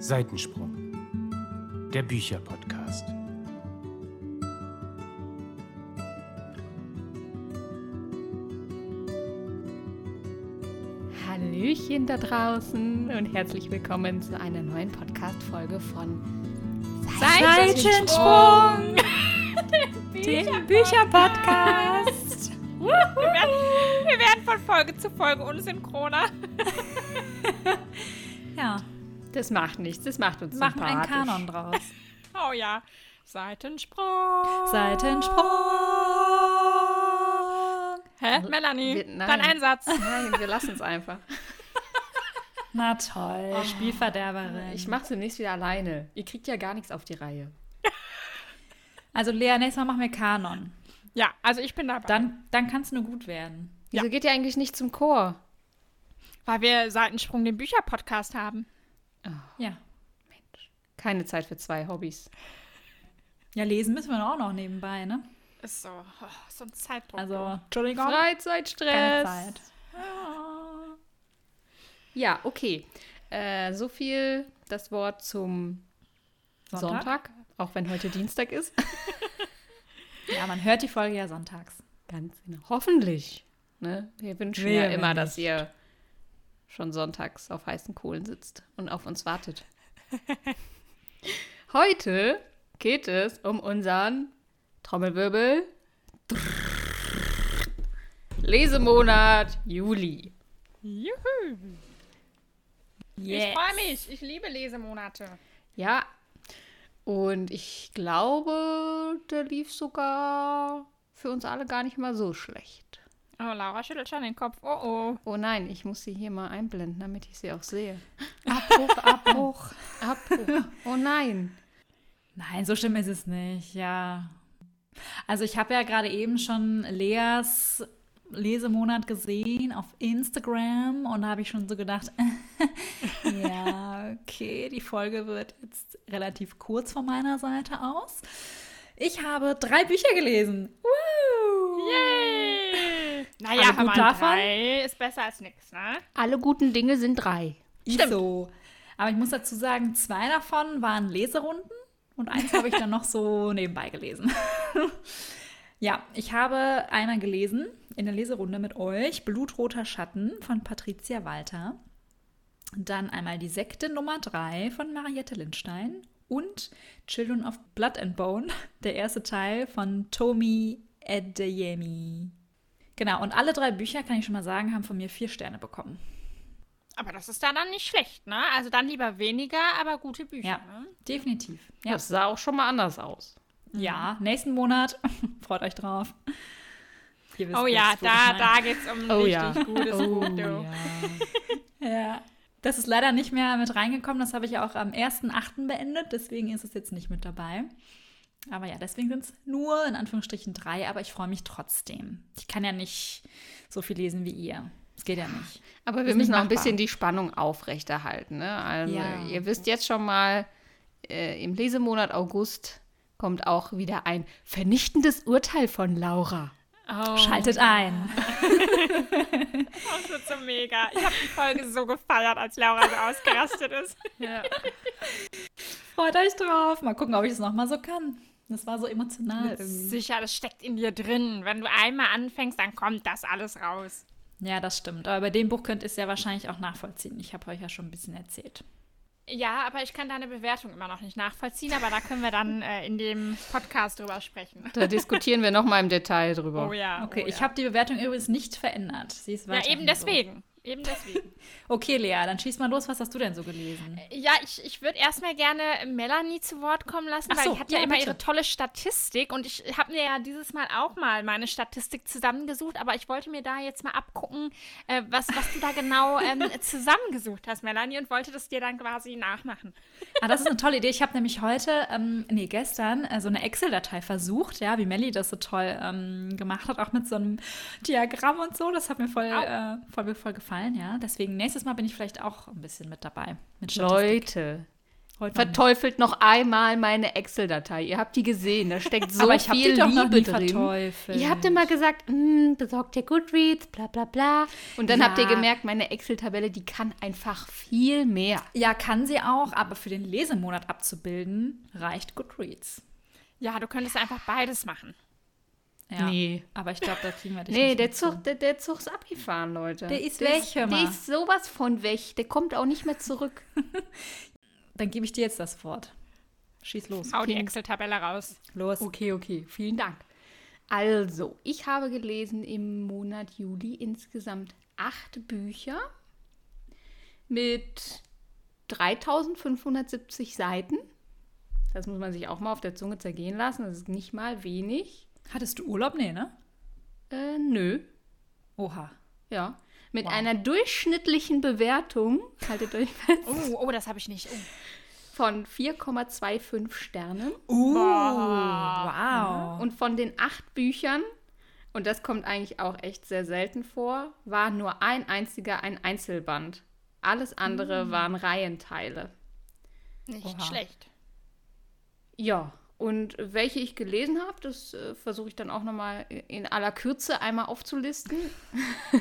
Seitensprung, der Bücherpodcast. Hallöchen da draußen und herzlich willkommen zu einer neuen Podcast-Folge von Seitensprung, den Bücherpodcast. wir, werden, wir werden von Folge zu Folge unsynchroner. Ja, Das macht nichts, das macht uns machen einen. Kanon draus. Oh ja. Seitensprung. Seitensprung. Hä, Melanie? wir- nein. Dein Einsatz. Nein, wir lassen es einfach. Na toll, Spielverderberin. Ich mache demnächst wieder alleine. Ihr kriegt ja gar nichts auf die Reihe. also Lea, nächstes Mal machen wir Kanon. Ja, also ich bin dabei. Dann, dann kann es nur gut werden. Wieso geht ihr eigentlich nicht zum Chor? Weil wir Seitensprung den Bücherpodcast haben. Ja. Keine Zeit für zwei Hobbys. Ja, lesen müssen wir auch noch nebenbei, ne? Ist so, oh, so ein Zeitdruck. Also, Entschuldigung. Freizeitstress. Keine Zeit. Ja, okay. Äh, so viel das Wort zum Sonntag. Sonntag? auch wenn heute Dienstag ist. Ja, man hört die Folge ja sonntags. Ganz genau. Hoffentlich. Ne? Wir wünschen Wer, ja immer, dass ihr schon sonntags auf heißen Kohlen sitzt und auf uns wartet. Heute geht es um unseren Trommelwirbel Lesemonat Juli. Juhu. Yes. Ich freue mich. Ich liebe Lesemonate. Ja, und ich glaube, der lief sogar für uns alle gar nicht mal so schlecht. Oh, Laura schüttelt schon den Kopf. Oh, oh. Oh nein, ich muss sie hier mal einblenden, damit ich sie auch sehe. Abbruch, Abbruch. Abbruch. Oh nein. Nein, so schlimm ist es nicht, ja. Also ich habe ja gerade eben schon Leas Lesemonat gesehen auf Instagram und da habe ich schon so gedacht, ja, okay, die Folge wird jetzt relativ kurz von meiner Seite aus. Ich habe drei Bücher gelesen. Woo! Yay. Naja, Alle aber davon? drei ist besser als nichts, ne? Alle guten Dinge sind drei. Ist so. Aber ich muss dazu sagen, zwei davon waren Leserunden und eins habe ich dann noch so nebenbei gelesen. ja, ich habe einmal gelesen in der Leserunde mit euch Blutroter Schatten von Patricia Walter. Dann einmal die Sekte Nummer 3 von Mariette Lindstein und Children of Blood and Bone, der erste Teil von Tomi Adeyemi. Genau, und alle drei Bücher, kann ich schon mal sagen, haben von mir vier Sterne bekommen. Aber das ist dann, dann nicht schlecht, ne? Also dann lieber weniger, aber gute Bücher, Ja, ne? definitiv. Ja. Das sah auch schon mal anders aus. Ja, nächsten Monat. Freut euch drauf. Ihr wisst Oh ja, da, da geht's um ein Oh richtig ja. gutes Oh Buch, mein. Ja. Das ist leider nicht mehr mit reingekommen. Das habe ich auch am 1.8. beendet. Deswegen ist es jetzt nicht mit dabei. Aber ja, deswegen sind es nur in Anführungsstrichen drei. Aber ich freue mich trotzdem. Ich kann ja nicht so viel lesen wie ihr. Das geht ja nicht. Aber wir müssen auch ein bisschen die Spannung aufrechterhalten. Ne? Also Ja. ihr wisst jetzt schon mal, äh, im Lesemonat August kommt auch wieder ein vernichtendes Urteil von Laura. Oh, Schaltet ein. das wird so mega. Ich habe die Folge so gefeiert, als Laura so ausgerastet ist. Freut euch drauf. Mal gucken, ob ich es nochmal so kann. Das war so emotional irgendwie. Sicher, das steckt in dir drin. Wenn du einmal anfängst, dann kommt das alles raus. Ja, das stimmt. Aber bei dem Buch könnt ihr es ja wahrscheinlich auch nachvollziehen. Ich habe euch ja schon ein bisschen erzählt. Ja, aber ich kann deine Bewertung immer noch nicht nachvollziehen, aber da können wir dann äh, in dem Podcast drüber sprechen. Da diskutieren wir noch mal im Detail drüber. Oh ja. Okay, oh ich ja. habe die Bewertung übrigens nicht verändert. Sie ist Ja, eben so. deswegen. Eben deswegen. Okay, Lea, dann schieß mal los. Was hast du denn so gelesen? Ja, ich, ich würde erstmal gerne Melanie zu Wort kommen lassen, Ach weil so, die hat ja, ja, immer bitte. ihre tolle Statistik und ich habe mir ja dieses Mal auch mal meine Statistik zusammengesucht, aber ich wollte mir da jetzt mal abgucken, äh, was, was du da genau ähm, zusammengesucht hast, Melanie, und wollte das dir dann quasi nachmachen. Ah, das ist eine tolle Idee. Ich habe nämlich heute, ähm, nee, gestern, äh, so eine Excel-Datei versucht, ja, wie Melly das so toll ähm, gemacht hat, auch mit so einem Diagramm und so. Das hat mir voll, äh, voll, voll gefallen, ja. Deswegen nächstes Mal bin ich vielleicht auch ein bisschen mit dabei. Mit. Leute, Heute noch verteufelt noch einmal meine Excel-Datei. Ihr habt die gesehen, da steckt so Aber ich hab viel die doch noch Liebe nie drin. verteufelt. Ihr habt immer gesagt, "Mm, besorgt dir Goodreads, bla bla bla. Und dann Ja. habt ihr gemerkt, meine Excel-Tabelle, die kann einfach viel mehr. Ja, kann sie auch, aber für den Lesemonat abzubilden, reicht Goodreads. Ja, du könntest einfach beides machen. Ja. Nee. Aber ich glaube, da kriegen wir dich Nee, nicht der Zug, der, der Zug ist abgefahren, Leute. Der ist der weg, ist, hör mal. Der ist sowas von weg. Der kommt auch nicht mehr zurück. Dann gebe ich dir jetzt das Wort. Schieß los. Hau die. Excel-Tabelle raus. Los. Okay, okay, vielen Dank. Also, ich habe gelesen im Monat Juli insgesamt acht Bücher mit 3570 Seiten. Das muss man sich auch mal auf der Zunge zergehen lassen. Das ist nicht mal wenig. Hattest du Urlaub? Nee, ne? Äh, nö. Oha. Ja. Mit Wow. einer durchschnittlichen Bewertung, haltet euch fest, Oh, oh, das habe ich nicht. Oh. von 4,25 Sternen. Uh, wow. Und von den acht Büchern, und das kommt eigentlich auch echt sehr selten vor, war nur ein einziger ein Einzelband. Alles andere waren Reihenteile. Nicht Oha. schlecht. Ja, und welche ich gelesen habe, das äh, versuche ich dann auch nochmal in aller Kürze einmal aufzulisten.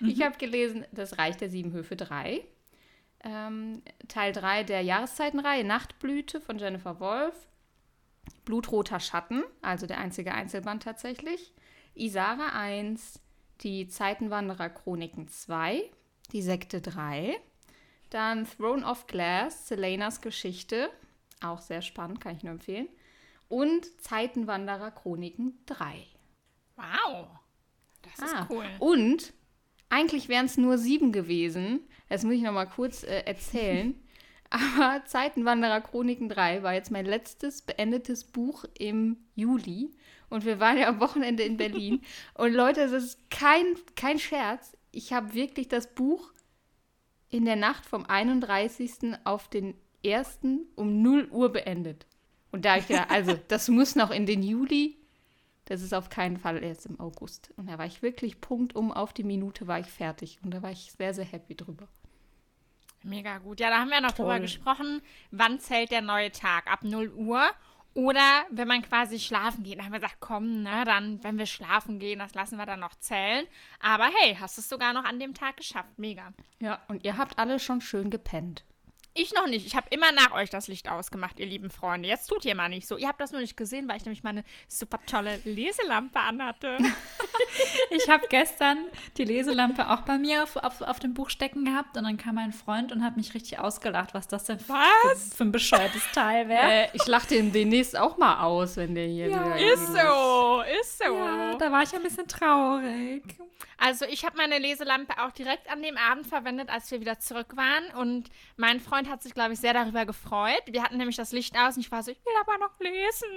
Ich habe gelesen Das Reich der Sieben Höfe 3. Ähm, Teil 3 der Jahreszeitenreihe Nachtblüte von Jennifer Wolf. Blutroter Schatten, also der einzige Einzelband tatsächlich. Isara 1, die Zeitenwanderer Chroniken 2, die Sekte 3. Dann Throne of Glass, Selenas Geschichte, auch sehr spannend, kann ich nur empfehlen. Und Zeitenwanderer Chroniken 3. Wow. Das ist Ah, cool. Und eigentlich wären es nur sieben gewesen. Das muss ich noch mal kurz äh, erzählen. Aber Zeitenwanderer Chroniken 3 war jetzt mein letztes beendetes Buch im Juli. Und wir waren ja am Wochenende in Berlin. Und Leute, es ist kein, kein Scherz. Ich habe wirklich das Buch in der Nacht vom 31. auf den 1. um 0 Uhr beendet. Und da habe ich gedacht, also das muss noch in den Juli. Das ist auf keinen Fall erst im August. Und da war ich wirklich punktum auf die Minute war ich fertig. Und da war ich sehr, sehr happy drüber. Mega gut. Ja, da haben wir noch drüber Toll. gesprochen, wann zählt der neue Tag? Ab 0 Uhr? Oder wenn man quasi schlafen geht, dann haben wir gesagt, komm, ne, dann, wenn wir schlafen gehen, das lassen wir dann noch zählen. Aber hey, hast es sogar noch an dem Tag geschafft. Mega. Ja, und ihr habt alle schon schön gepennt. Ich noch nicht. Ich habe immer nach euch das Licht ausgemacht, ihr lieben Freunde. Jetzt tut ihr mal nicht so. Ihr habt das nur nicht gesehen, weil ich nämlich meine super tolle Leselampe anhatte. Ich habe gestern die Leselampe auch bei mir auf, auf, auf dem Buch stecken gehabt und dann kam mein Freund und hat mich richtig ausgelacht, was das denn für, Was? für, für ein bescheuertes Teil wäre. Äh, ich lache den demnächst auch mal aus, wenn der hier Ja, wieder. Ist so, ist so. Ja, da war ich ein bisschen traurig. Also ich habe meine Leselampe auch direkt an dem Abend verwendet, als wir wieder zurück waren. Und mein Freund hat sich, glaube ich, sehr darüber gefreut. Wir hatten nämlich das Licht aus und ich war so, ich will aber noch lesen.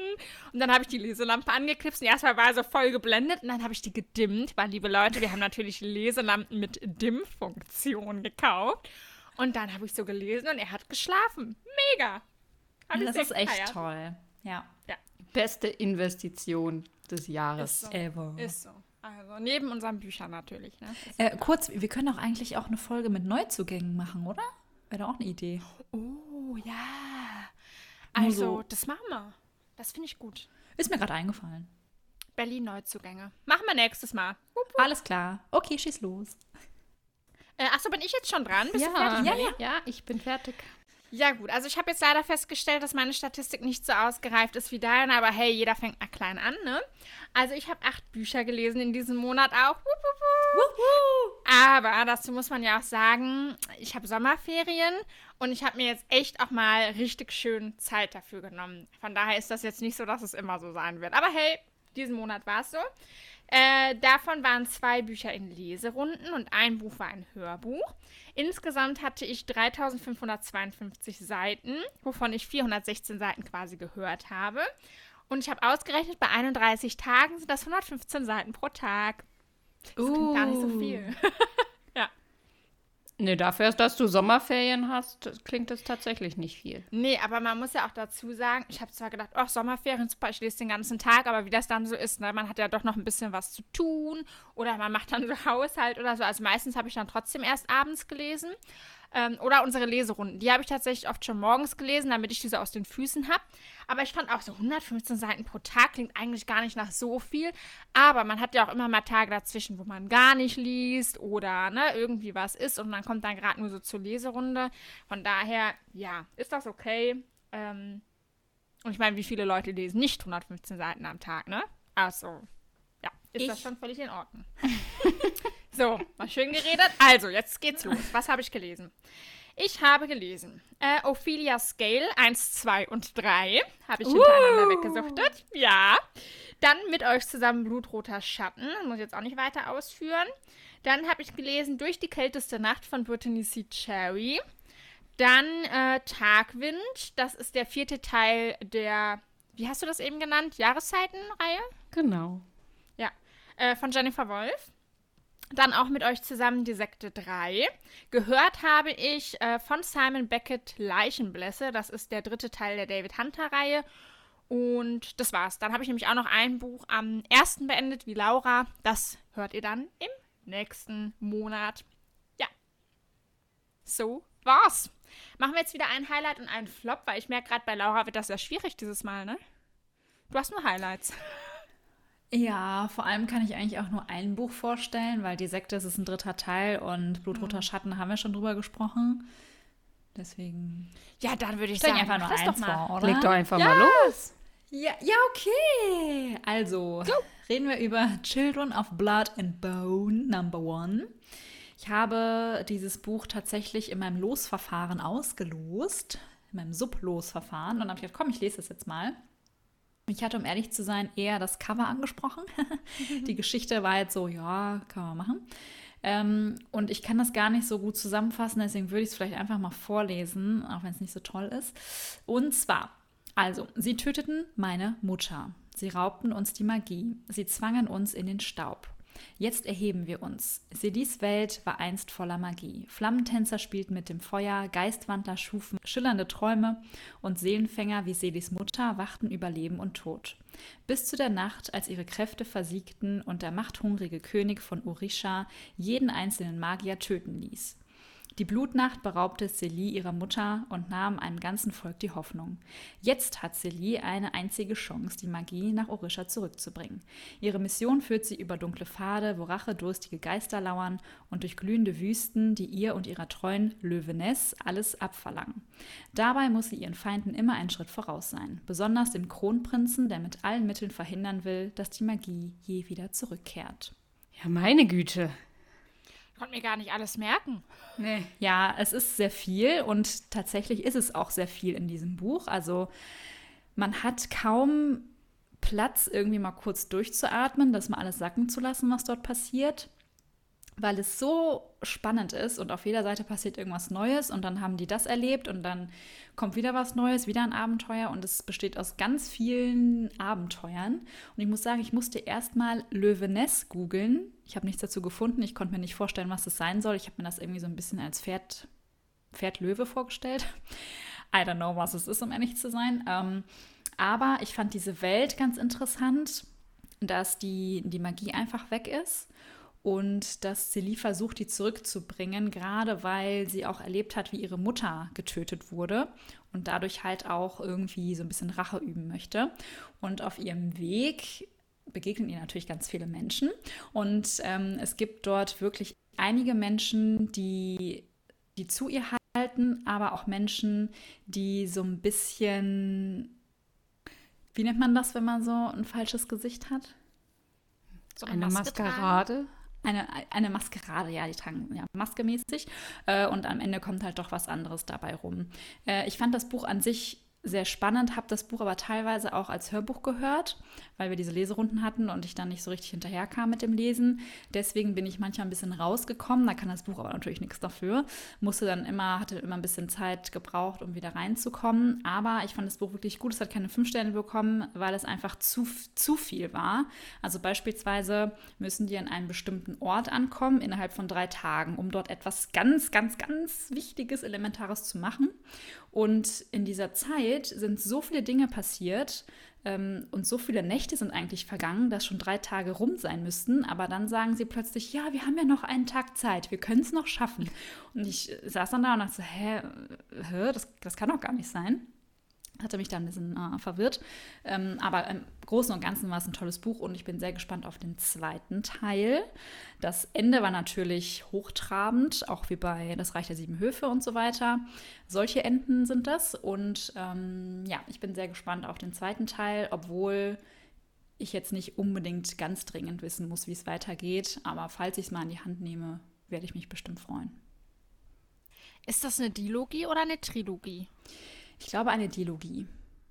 Und dann habe ich die Leselampe angeknipst und erstmal war so voll geblendet und dann habe ich die gedimmt, weil, liebe Leute, wir haben natürlich Leselampen mit Dimmfunktion gekauft. Und dann habe ich so gelesen und er hat geschlafen. Mega. Das ist echt gefeiert. toll. Ja. Beste Investition des Jahres. Ist so. Ever. Ist so. Also neben unseren Büchern natürlich. Ne? Äh, kurz, wir können doch eigentlich auch eine Folge mit Neuzugängen machen, oder? Wäre auch eine Idee. Oh, ja. Also, so. das machen wir. Das finde ich gut. Ist mir gerade eingefallen. Berlin-Neuzugänge. Machen wir nächstes Mal. Alles klar. Okay, schieß los. Äh, achso, bin ich jetzt schon dran? Bist du ja, fertig? ja, Melli? ja, ich bin fertig. Ja, gut. Also, ich habe jetzt leider festgestellt, dass meine Statistik nicht so ausgereift ist wie deine, aber hey, jeder fängt mal klein an, ne? Also, ich habe acht Bücher gelesen in diesem Monat auch. Aber dazu muss man ja auch sagen, ich habe Sommerferien und ich habe mir jetzt echt auch mal richtig schön Zeit dafür genommen. Von daher ist das jetzt nicht so, dass es immer so sein wird. Aber hey, diesen Monat war es so. Äh, davon waren zwei Bücher in Leserunden und ein Buch war ein Hörbuch. Insgesamt hatte ich 3552 Seiten, wovon ich 416 Seiten quasi gehört habe. Und ich habe ausgerechnet, bei 31 Tagen sind das 115 Seiten pro Tag. Das klingt gar nicht so viel. Nee, dafür, dass du Sommerferien hast, klingt das tatsächlich nicht viel. Nee, aber man muss ja auch dazu sagen, ich habe zwar gedacht, ach, Sommerferien, super, ich lese den ganzen Tag, aber wie das dann so ist, ne, man hat ja doch noch ein bisschen was zu tun oder man macht dann so Haushalt oder so. Also meistens habe ich dann trotzdem erst abends gelesen. Ähm, oder unsere Leserunden. Die habe ich tatsächlich oft schon morgens gelesen, damit ich diese aus den Füßen habe. Aber ich fand auch so 115 Seiten pro Tag klingt eigentlich gar nicht nach so viel. Aber man hat ja auch immer mal Tage dazwischen, wo man gar nicht liest oder ne, irgendwie was ist und man kommt dann gerade nur so zur Leserunde. Von daher, ja, ist das okay. Ähm, und ich meine, wie viele Leute lesen nicht 115 Seiten am Tag, ne? Also, ja, ist Ich- das schon völlig in Ordnung. so, mal schön geredet. Also, jetzt geht's los. Was habe ich gelesen? Ich habe gelesen äh, Ophelia Scale 1, 2 und 3. Habe ich hintereinander weggesuchtet. Ja. Dann mit euch zusammen Blutroter Schatten. Muss ich jetzt auch nicht weiter ausführen. Dann habe ich gelesen Durch die kälteste Nacht von Brittany C. Cherry. Dann äh, Tagwind. Das ist der vierte Teil der, wie hast du das eben genannt? Jahreszeitenreihe? Genau. Ja. Äh, von Jennifer Wolf. Dann auch mit euch zusammen die Sekte 3. Gehört habe ich äh, von Simon Beckett Leichenblässe. Das ist der dritte Teil der David Hunter-Reihe. Und das war's. Dann habe ich nämlich auch noch ein Buch am ersten beendet, wie Laura. Das hört ihr dann im nächsten Monat. Ja. So war's. Machen wir jetzt wieder ein Highlight und einen Flop, weil ich merke gerade bei Laura wird das sehr schwierig dieses Mal, ne? Du hast nur Highlights. Ja, vor allem kann ich eigentlich auch nur ein Buch vorstellen, weil die Sekte ist ein dritter Teil und Blutroter Schatten haben wir schon drüber gesprochen. Deswegen Ja, dann würde ich sagen, einfach nur eins doch mal. vor, oder? Leg doch einfach mal los. Ja, ja, okay. Also, reden wir über Children of Blood and Bone Number One. Ich habe dieses Buch tatsächlich in meinem Losverfahren ausgelost, in meinem Sublosverfahren. Und habe ich gedacht, komm, ich lese das jetzt mal. Ich hatte, um ehrlich zu sein, eher das Cover angesprochen. Die Geschichte war jetzt so, ja, kann man machen. Ähm, und ich kann das gar nicht so gut zusammenfassen, deswegen würde ich es vielleicht einfach mal vorlesen, auch wenn es nicht so toll ist. Und zwar, also, sie töteten meine Mutter. Sie raubten uns die Magie. Sie zwangen uns in den Staub. Jetzt erheben wir uns. Sedis Welt war einst voller Magie. Flammentänzer spielten mit dem Feuer, Geistwandler schufen schillernde Träume und Seelenfänger wie Sedis Mutter wachten über Leben und Tod. Bis zu der Nacht, als ihre Kräfte versiegten und der machthungrige König von Orisha jeden einzelnen Magier töten ließ. Die Blutnacht beraubte Celie ihrer Mutter und nahm einem ganzen Volk die Hoffnung. Jetzt hat Celie eine einzige Chance, die Magie nach Orisha zurückzubringen. Ihre Mission führt sie über dunkle Pfade, wo rachedurstige Geister lauern und durch glühende Wüsten, die ihr und ihrer treuen Löweness alles abverlangen. Dabei muss sie ihren Feinden immer einen Schritt voraus sein, besonders dem Kronprinzen, der mit allen Mitteln verhindern will, dass die Magie je wieder zurückkehrt. Ja, meine Güte. Ich konnte mir gar nicht alles merken. Nee. Ja, es ist sehr viel und tatsächlich ist es auch sehr viel in diesem Buch. Also man hat kaum Platz, irgendwie mal kurz durchzuatmen, das mal alles sacken zu lassen, was dort passiert, weil es so spannend ist und auf jeder Seite passiert irgendwas Neues und dann haben die das erlebt und dann kommt wieder was Neues, wieder ein Abenteuer und es besteht aus ganz vielen Abenteuern. Und ich muss sagen, ich musste erstmal Löweness googeln. Ich habe nichts dazu gefunden. Ich konnte mir nicht vorstellen, was das sein soll. Ich habe mir das irgendwie so ein bisschen als Pferd, Pferd-Löwe vorgestellt. I don't know, was es ist, um ehrlich zu sein. Ähm, aber ich fand diese Welt ganz interessant, dass die, die Magie einfach weg ist und dass Celie versucht, die zurückzubringen, gerade weil sie auch erlebt hat, wie ihre Mutter getötet wurde und dadurch halt auch irgendwie so ein bisschen Rache üben möchte. Und auf ihrem Weg begegnen ihr natürlich ganz viele Menschen und ähm, es gibt dort wirklich einige Menschen, die, die zu ihr halten, aber auch Menschen, die so ein bisschen, wie nennt man das, wenn man so ein falsches Gesicht hat? So Eine Maske tragen. Eine, eine Maskerade, ja, die tragen ja maskemäßig. Äh, und am Ende kommt halt doch was anderes dabei rum. Äh, ich fand das Buch an sich sehr spannend, habe das Buch aber teilweise auch als Hörbuch gehört, weil wir diese Leserunden hatten und ich dann nicht so richtig hinterherkam mit dem Lesen. Deswegen bin ich manchmal ein bisschen rausgekommen. Da kann das Buch aber natürlich nichts dafür. Musste dann immer, hatte immer ein bisschen Zeit gebraucht, um wieder reinzukommen. Aber ich fand das Buch wirklich gut. Es hat keine fünf Sterne bekommen, weil es einfach zu, zu viel war. Also beispielsweise müssen die an einem bestimmten Ort ankommen innerhalb von drei Tagen, um dort etwas ganz, ganz, ganz Wichtiges, Elementares zu machen. Und in dieser Zeit sind so viele Dinge passiert ähm, und so viele Nächte sind eigentlich vergangen, dass schon drei Tage rum sein müssten. Aber dann sagen sie plötzlich, ja, wir haben ja noch einen Tag Zeit, wir können es noch schaffen. Und ich saß dann da und dachte hä, hä das, das kann doch gar nicht sein hatte mich da ein bisschen äh, verwirrt. Ähm, aber im Großen und Ganzen war es ein tolles Buch und ich bin sehr gespannt auf den zweiten Teil. Das Ende war natürlich hochtrabend, auch wie bei Das Reich der Sieben Höfe und so weiter. Solche Enden sind das. Und ähm, ja, ich bin sehr gespannt auf den zweiten Teil, obwohl ich jetzt nicht unbedingt ganz dringend wissen muss, wie es weitergeht. Aber falls ich es mal in die Hand nehme, werde ich mich bestimmt freuen. Ist das eine Dilogie oder eine Trilogie? Ich glaube, eine Dialogie.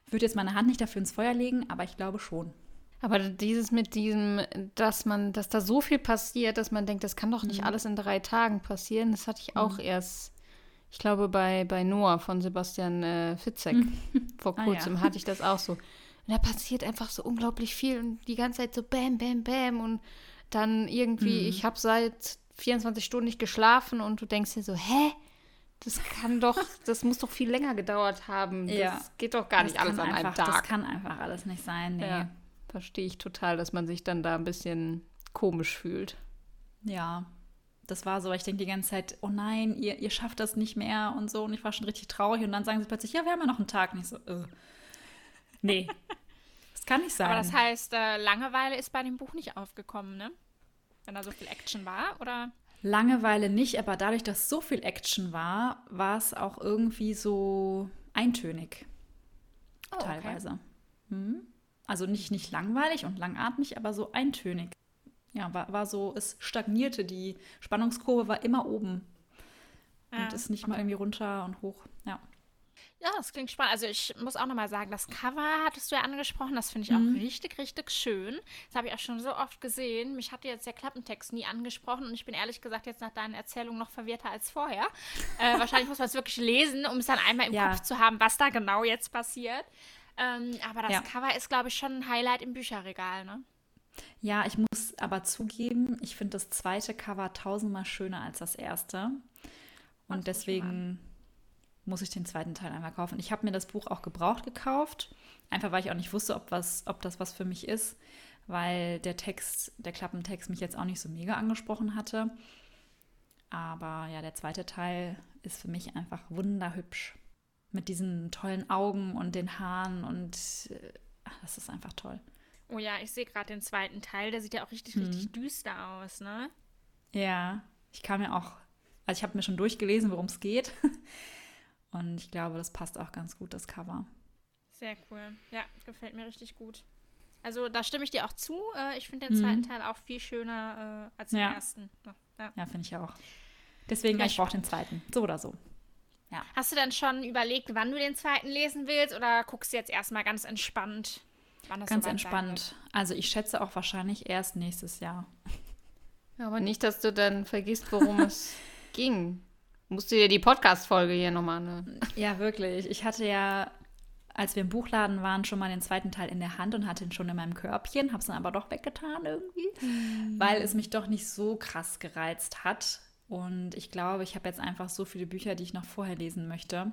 Ich würde jetzt meine Hand nicht dafür ins Feuer legen, aber ich glaube schon. Aber dieses mit diesem, dass man, dass da so viel passiert, dass man denkt, das kann doch nicht mhm. alles in drei Tagen passieren, das hatte ich auch mhm. erst, ich glaube, bei, bei Noah von Sebastian äh, Fitzek mhm. vor kurzem ah, ja. hatte ich das auch so. Und da passiert einfach so unglaublich viel und die ganze Zeit so bam, bam, bam und dann irgendwie, mhm. ich habe seit 24 Stunden nicht geschlafen und du denkst dir so, hä? Das kann doch, das muss doch viel länger gedauert haben. Ja. Das geht doch gar das nicht alles an einfach, einem Tag. Das kann einfach alles nicht sein. Nee. Ja, verstehe ich total, dass man sich dann da ein bisschen komisch fühlt. Ja, das war so. Ich denke die ganze Zeit, oh nein, ihr, ihr schafft das nicht mehr und so. Und ich war schon richtig traurig. Und dann sagen sie plötzlich, ja, wir haben ja noch einen Tag. Und ich so, äh. nee, das kann nicht sein. Aber das heißt, äh, Langeweile ist bei dem Buch nicht aufgekommen, ne? Wenn da so viel Action war, oder? Langeweile nicht, aber dadurch, dass so viel Action war, war es auch irgendwie so eintönig. Oh, teilweise. Okay. Mhm. Also nicht, nicht langweilig und langatmig, aber so eintönig. Ja, war, war so, es stagnierte, die Spannungskurve war immer oben. Ja, und ist nicht okay. mal irgendwie runter und hoch. Ja. Ja, das klingt spannend. Also ich muss auch nochmal sagen, das Cover hattest du ja angesprochen, das finde ich mhm. auch richtig, richtig schön. Das habe ich auch schon so oft gesehen. Mich hatte jetzt der Klappentext nie angesprochen und ich bin ehrlich gesagt jetzt nach deinen Erzählungen noch verwirrter als vorher. Äh, wahrscheinlich muss man es wirklich lesen, um es dann einmal im ja. Kopf zu haben, was da genau jetzt passiert. Ähm, aber das ja. Cover ist, glaube ich, schon ein Highlight im Bücherregal, ne? Ja, ich muss aber zugeben, ich finde das zweite Cover tausendmal schöner als das erste. Und deswegen muss ich den zweiten Teil einmal kaufen. Ich habe mir das Buch auch gebraucht gekauft, einfach weil ich auch nicht wusste, ob, was, ob das was für mich ist, weil der Text, der Klappentext mich jetzt auch nicht so mega angesprochen hatte. Aber ja, der zweite Teil ist für mich einfach wunderhübsch. Mit diesen tollen Augen und den Haaren und äh, das ist einfach toll. Oh ja, ich sehe gerade den zweiten Teil, der sieht ja auch richtig, mhm. richtig düster aus, ne? Ja, ich kam ja auch, also ich habe mir schon durchgelesen, worum es geht. Und ich glaube, das passt auch ganz gut, das Cover. Sehr cool. Ja, gefällt mir richtig gut. Also da stimme ich dir auch zu. Äh, ich finde den mhm. zweiten Teil auch viel schöner äh, als den ja. ersten. Ja, ja finde ich auch. Deswegen, ja, ich brauche den zweiten. So oder so. Ja. Hast du dann schon überlegt, wann du den zweiten lesen willst oder guckst du jetzt erstmal ganz entspannt? ganz entspannt. Also ich schätze auch wahrscheinlich erst nächstes Jahr. aber nicht, dass du dann vergisst, worum es ging. Musst du dir die Podcast-Folge hier nochmal anhören. Ja, wirklich. Ich hatte ja, als wir im Buchladen waren, schon mal den zweiten Teil in der Hand und hatte ihn schon in meinem Körbchen, hab's dann aber doch weggetan irgendwie, mhm. weil es mich doch nicht so krass gereizt hat. Und ich glaube, ich habe jetzt einfach so viele Bücher, die ich noch vorher lesen möchte,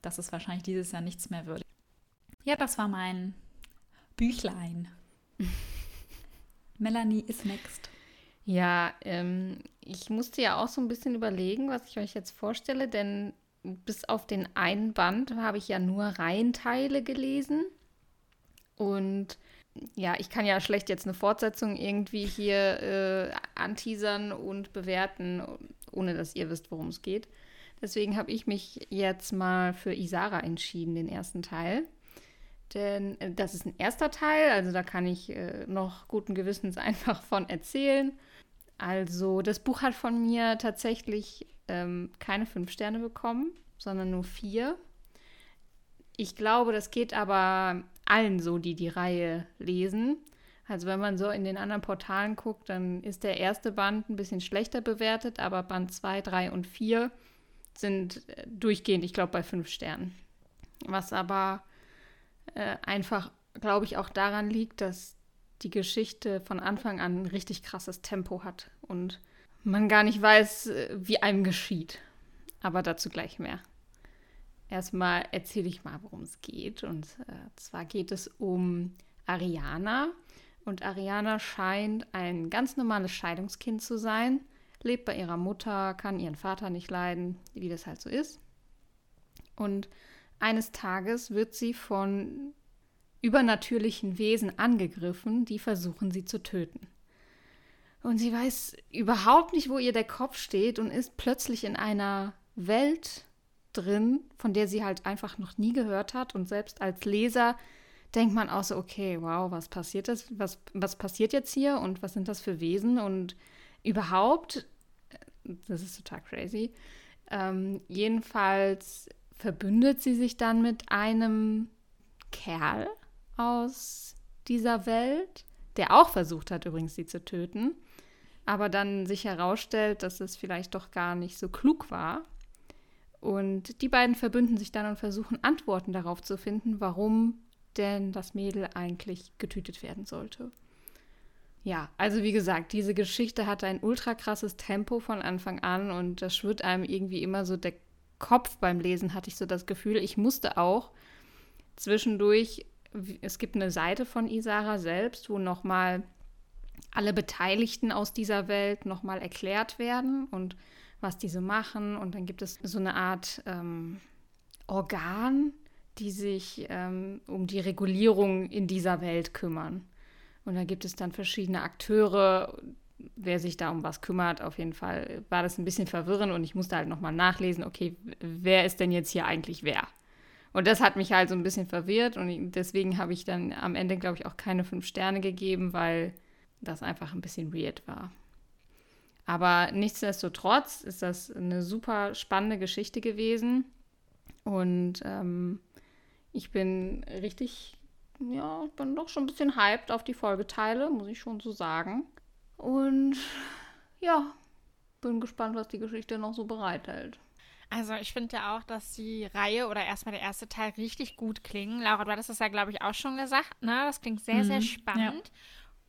dass es wahrscheinlich dieses Jahr nichts mehr wird. Ja, das war mein Büchlein. Melanie is next. Ja, ähm, ich musste ja auch so ein bisschen überlegen, was ich euch jetzt vorstelle, denn bis auf den einen Band habe ich ja nur Reihenteile gelesen. Und ja, ich kann ja schlecht jetzt eine Fortsetzung irgendwie hier äh, anteasern und bewerten, ohne dass ihr wisst, worum es geht. Deswegen habe ich mich jetzt mal für Isara entschieden, den ersten Teil. Denn äh, das ist ein erster Teil, also da kann ich äh, noch guten Gewissens einfach von erzählen. Also, das Buch hat von mir tatsächlich ähm, keine fünf Sterne bekommen, sondern nur vier. Ich glaube, das geht aber allen so, die die Reihe lesen. Also wenn man so in den anderen Portalen guckt, dann ist der erste Band ein bisschen schlechter bewertet, aber Band 2, 3 und 4 sind äh, durchgehend, ich glaube, bei fünf Sternen. Was aber äh, einfach, glaube ich, auch daran liegt, dass die Geschichte von Anfang an ein richtig krasses Tempo hat und man gar nicht weiß, äh, wie einem geschieht. Aber dazu gleich mehr. erstmal erzähle ich mal, worum es geht. Und äh, zwar geht es um Ariana. Und Ariana scheint ein ganz normales Scheidungskind zu sein, lebt bei ihrer Mutter, kann ihren Vater nicht leiden, wie das halt so ist. Und eines Tages wird sie von übernatürlichen Wesen angegriffen, die versuchen sie zu töten. Und sie weiß überhaupt nicht, wo ihr der Kopf steht und ist plötzlich in einer Welt drin, von der sie halt einfach noch nie gehört hat. Und selbst als Leser denkt man auch so, okay, wow, was passiert das? Was, was passiert jetzt hier und was sind das für Wesen? Und überhaupt, das ist total crazy. Ähm, jedenfalls verbündet sie sich dann mit einem Kerl aus dieser Welt, der auch versucht hat, übrigens sie zu töten, aber dann sich herausstellt, dass es vielleicht doch gar nicht so klug war. Und die beiden verbünden sich dann und versuchen Antworten darauf zu finden, warum denn das Mädel eigentlich getötet werden sollte. Ja, also wie gesagt, diese Geschichte hat ein ultra krasses Tempo von Anfang an und das schwirrt einem irgendwie immer so der Kopf beim Lesen, hatte ich so das Gefühl. Ich musste auch zwischendurch, es gibt eine Seite von Isara selbst, wo nochmal alle Beteiligten aus dieser Welt nochmal erklärt werden und was diese machen. Und dann gibt es so eine Art ähm, Organ, die sich ähm, um die Regulierung in dieser Welt kümmern. Und da gibt es dann verschiedene Akteure, wer sich da um was kümmert. Auf jeden Fall war das ein bisschen verwirrend und ich musste halt nochmal nachlesen, okay, wer ist denn jetzt hier eigentlich wer? Und das hat mich halt so ein bisschen verwirrt und deswegen habe ich dann am Ende, glaube ich, auch keine fünf Sterne gegeben, weil das einfach ein bisschen weird war. Aber nichtsdestotrotz ist das eine super spannende Geschichte gewesen und ähm, ich bin richtig, ja, ich bin doch schon ein bisschen hyped auf die Folgeteile, muss ich schon so sagen. Und ja, bin gespannt, was die Geschichte noch so bereithält. Also ich finde ja auch, dass die Reihe oder erstmal der erste Teil richtig gut klingen. Laura, du hattest das ja, glaube ich, auch schon gesagt. Ne? Das klingt sehr, mhm. sehr spannend. Ja.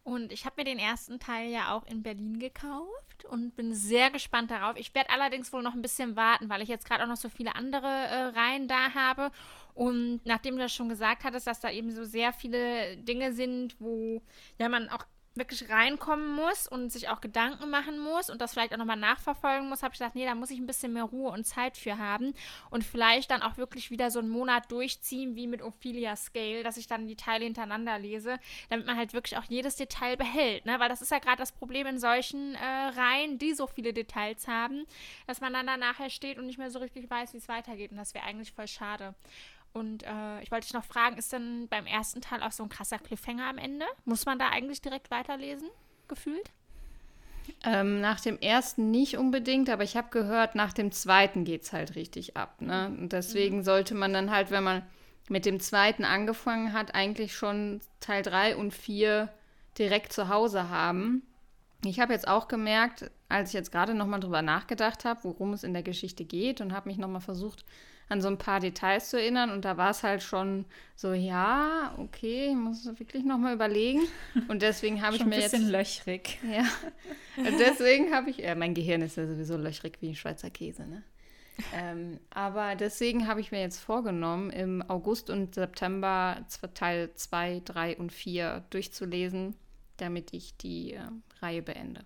Und ich habe mir den ersten Teil ja auch in Berlin gekauft und bin sehr gespannt darauf. Ich werde allerdings wohl noch ein bisschen warten, weil ich jetzt gerade auch noch so viele andere äh, Reihen da habe. Und nachdem du das schon gesagt hattest, dass da eben so sehr viele Dinge sind, wo ja man auch wirklich reinkommen muss und sich auch Gedanken machen muss und das vielleicht auch nochmal nachverfolgen muss, habe ich gesagt, nee, da muss ich ein bisschen mehr Ruhe und Zeit für haben und vielleicht dann auch wirklich wieder so einen Monat durchziehen, wie mit Ophelia Scale, dass ich dann die Teile hintereinander lese, damit man halt wirklich auch jedes Detail behält, ne? weil das ist ja gerade das Problem in solchen äh, Reihen, die so viele Details haben, dass man dann da nachher steht und nicht mehr so richtig weiß, wie es weitergeht und das wäre eigentlich voll schade. Und äh, ich wollte dich noch fragen, ist denn beim ersten Teil auch so ein krasser Cliffhanger am Ende? Muss man da eigentlich direkt weiterlesen, gefühlt? Ähm, nach dem ersten nicht unbedingt, aber ich habe gehört, nach dem zweiten geht es halt richtig ab. Ne? Und deswegen mhm. sollte man dann halt, wenn man mit dem zweiten angefangen hat, eigentlich schon Teil 3 und 4 direkt zu Hause haben. Ich habe jetzt auch gemerkt, als ich jetzt gerade nochmal drüber nachgedacht habe, worum es in der Geschichte geht und habe mich nochmal versucht, an so ein paar Details zu erinnern. Und da war es halt schon so, ja, okay, ich muss wirklich nochmal überlegen. Und deswegen habe ich mir jetzt. Ein bisschen löchrig. Ja. Und deswegen habe ich. Ja, mein Gehirn ist ja sowieso löchrig wie ein Schweizer Käse, ne? ähm, aber deswegen habe ich mir jetzt vorgenommen, im August und September Teil 2, 3 und 4 durchzulesen, damit ich die äh, Reihe beende.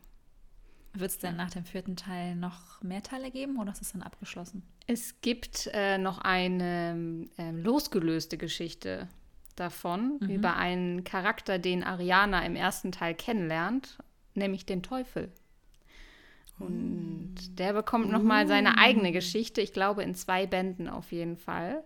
Wird es denn nach dem vierten Teil noch mehr Teile geben oder ist es dann abgeschlossen? Es gibt äh, noch eine äh, losgelöste Geschichte davon mhm. über einen Charakter, den Ariana im ersten Teil kennenlernt, nämlich den Teufel. Und oh. der bekommt noch mal seine oh. eigene Geschichte, ich glaube in zwei Bänden auf jeden Fall.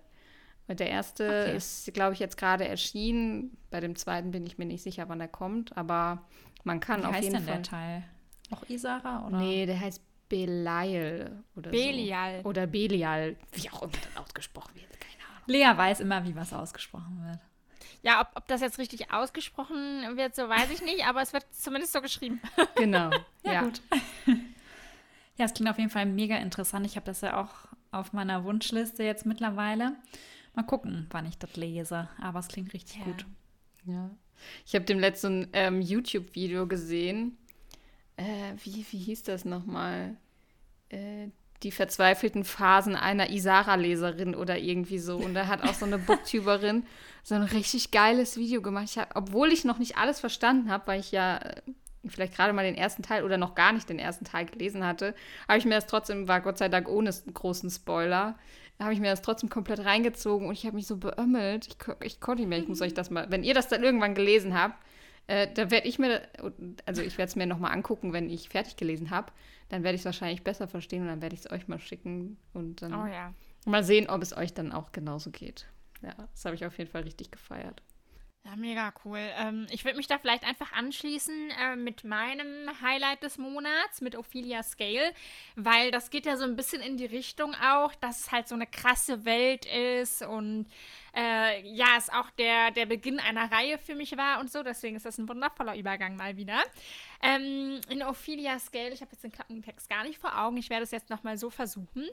Der erste okay. ist, glaube ich, jetzt gerade erschienen. Bei dem zweiten bin ich mir nicht sicher, wann er kommt, aber man kann Wie auf jeden denn Fall. Der Teil? Auch Isara? Oder? Nee, der heißt Belial oder Belial. So. Oder Belial, wie auch immer das ausgesprochen wird. Keine Ahnung. Lea weiß immer, wie was ausgesprochen wird. Ja, ob, ob das jetzt richtig ausgesprochen wird, so weiß ich nicht, aber es wird zumindest so geschrieben. Genau. ja, ja, gut. Ja, es klingt auf jeden Fall mega interessant. Ich habe das ja auch auf meiner Wunschliste jetzt mittlerweile. Mal gucken, wann ich das lese. Aber es klingt richtig ja. gut. Ja. Ich habe dem letzten ähm, YouTube-Video gesehen äh, wie, wie hieß das nochmal? Äh, die verzweifelten Phasen einer Isara-Leserin oder irgendwie so. Und da hat auch so eine Booktuberin so ein richtig geiles Video gemacht. Ich hab, obwohl ich noch nicht alles verstanden habe, weil ich ja äh, vielleicht gerade mal den ersten Teil oder noch gar nicht den ersten Teil gelesen hatte, habe ich mir das trotzdem, war Gott sei Dank ohne großen Spoiler, habe ich mir das trotzdem komplett reingezogen und ich habe mich so beömmelt. Ich, ich konnte nicht mehr, ich muss euch das mal, wenn ihr das dann irgendwann gelesen habt, äh, da werde ich mir, also ich werde es mir nochmal angucken, wenn ich fertig gelesen habe, dann werde ich es wahrscheinlich besser verstehen und dann werde ich es euch mal schicken und dann Oh ja. mal sehen, ob es euch dann auch genauso geht. Ja, das habe ich auf jeden Fall richtig gefeiert. Ja, mega cool. Ähm, ich würde mich da vielleicht einfach anschließen äh, mit meinem Highlight des Monats, mit Ophelia Scale, weil das geht ja so ein bisschen in die Richtung auch, dass es halt so eine krasse Welt ist und äh, ja, es auch der, der Beginn einer Reihe für mich war und so. Deswegen ist das ein wundervoller Übergang mal wieder. Ähm, in Ophelia Scale, ich habe jetzt den Klappentext gar nicht vor Augen, ich werde es jetzt nochmal so versuchen.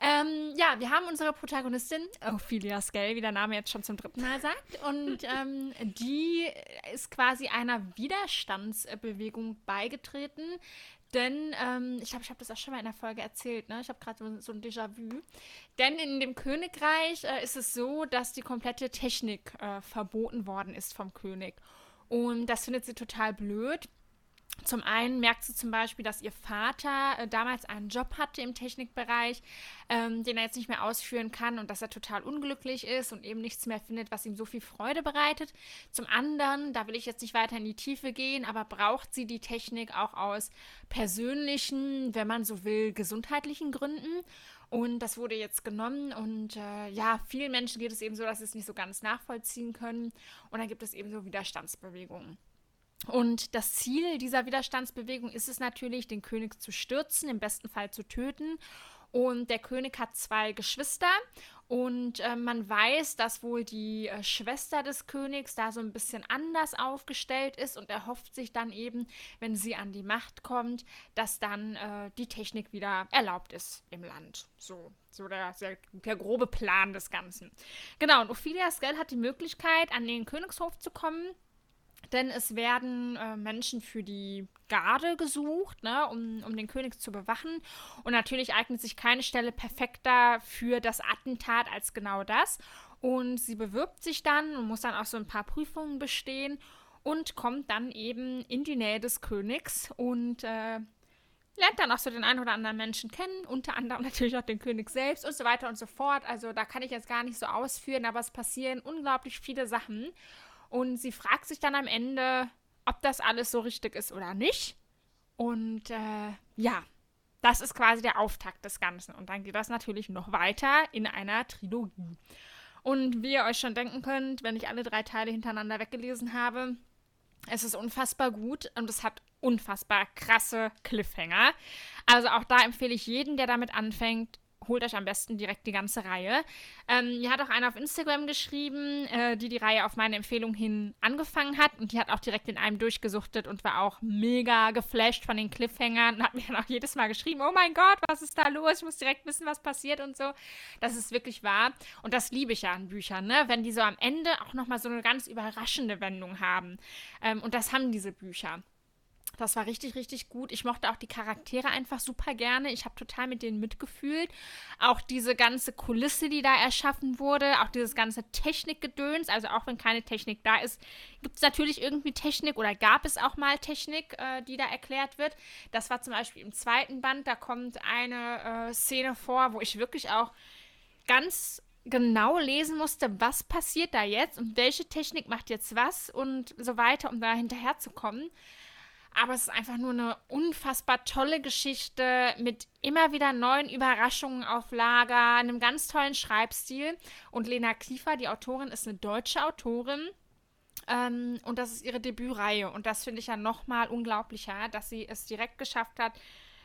Ähm, ja, wir haben unsere Protagonistin, Ophelia Scale, wie der Name jetzt schon zum dritten Mal sagt. Und ähm, die ist quasi einer Widerstandsbewegung beigetreten, denn ähm, ich glaube, ich habe das auch schon mal in der Folge erzählt, ne? Ich habe gerade so, ein Déjà-vu. Denn in dem Königreich äh, ist es so, dass die komplette Technik äh, verboten worden ist vom König. Und das findet sie total blöd. Zum einen merkt sie zum Beispiel, dass ihr Vater äh, damals einen Job hatte im Technikbereich, ähm, den er jetzt nicht mehr ausführen kann und dass er total unglücklich ist und eben nichts mehr findet, was ihm so viel Freude bereitet. Zum anderen, da will ich jetzt nicht weiter in die Tiefe gehen, aber braucht sie die Technik auch aus persönlichen, wenn man so will, gesundheitlichen Gründen. Und das wurde jetzt genommen und äh, ja, vielen Menschen geht es eben so, dass sie es nicht so ganz nachvollziehen können. Und dann gibt es eben so Widerstandsbewegungen. Und das Ziel dieser Widerstandsbewegung ist es natürlich, den König zu stürzen, im besten Fall zu töten. Und der König hat zwei Geschwister und äh, man weiß, dass wohl die äh, Schwester des Königs da so ein bisschen anders aufgestellt ist und er hofft sich dann eben, wenn sie an die Macht kommt, dass dann äh, die Technik wieder erlaubt ist im Land. So, so der, der, der grobe Plan des Ganzen. Genau, und Ophelia Skell hat die Möglichkeit, an den Königshof zu kommen denn es werden äh, Menschen für die Garde gesucht, ne, um, um den König zu bewachen. Und natürlich eignet sich keine Stelle perfekter für das Attentat als genau das. Und sie bewirbt sich dann und muss dann auch so ein paar Prüfungen bestehen und kommt dann eben in die Nähe des Königs und äh, lernt dann auch so den einen oder anderen Menschen kennen, unter anderem natürlich auch den König selbst und so weiter und so fort. Also da kann ich jetzt gar nicht so ausführen, aber es passieren unglaublich viele Sachen. Und sie fragt sich dann am Ende, ob das alles so richtig ist oder nicht. Und äh, ja, das ist quasi der Auftakt des Ganzen. Und dann geht das natürlich noch weiter in einer Trilogie. Und wie ihr euch schon denken könnt, wenn ich alle drei Teile hintereinander weggelesen habe, es ist unfassbar gut und es hat unfassbar krasse Cliffhanger. Also auch da empfehle ich jeden, der damit anfängt, holt euch am besten direkt die ganze Reihe. Ähm, mir hat auch einer auf Instagram geschrieben, äh, die die Reihe auf meine Empfehlung hin angefangen hat und die hat auch direkt in einem durchgesuchtet und war auch mega geflasht von den Cliffhangern und hat mir dann auch jedes Mal geschrieben, oh mein Gott, was ist da los? Ich muss direkt wissen, was passiert und so. Das ist wirklich wahr und das liebe ich ja an Büchern, ne? wenn die so am Ende auch nochmal so eine ganz überraschende Wendung haben. Ähm, und das haben diese Bücher. Das war richtig, richtig gut. Ich mochte auch die Charaktere einfach super gerne. Ich habe total mit denen mitgefühlt. Auch diese ganze Kulisse, die da erschaffen wurde, auch dieses ganze Technikgedöns. Also auch wenn keine Technik da ist, gibt es natürlich irgendwie Technik oder gab es auch mal Technik, äh, die da erklärt wird. Das war zum Beispiel im zweiten Band. Da kommt eine äh, Szene vor, wo ich wirklich auch ganz genau lesen musste, was passiert da jetzt und welche Technik macht jetzt was und so weiter, um da hinterherzukommen. Aber es ist einfach nur eine unfassbar tolle Geschichte mit immer wieder neuen Überraschungen auf Lager, einem ganz tollen Schreibstil. Und Lena Kiefer, die Autorin, ist eine deutsche Autorin. Ähm, und das ist ihre Debütreihe. Und das finde ich ja nochmal unglaublicher, dass sie es direkt geschafft hat,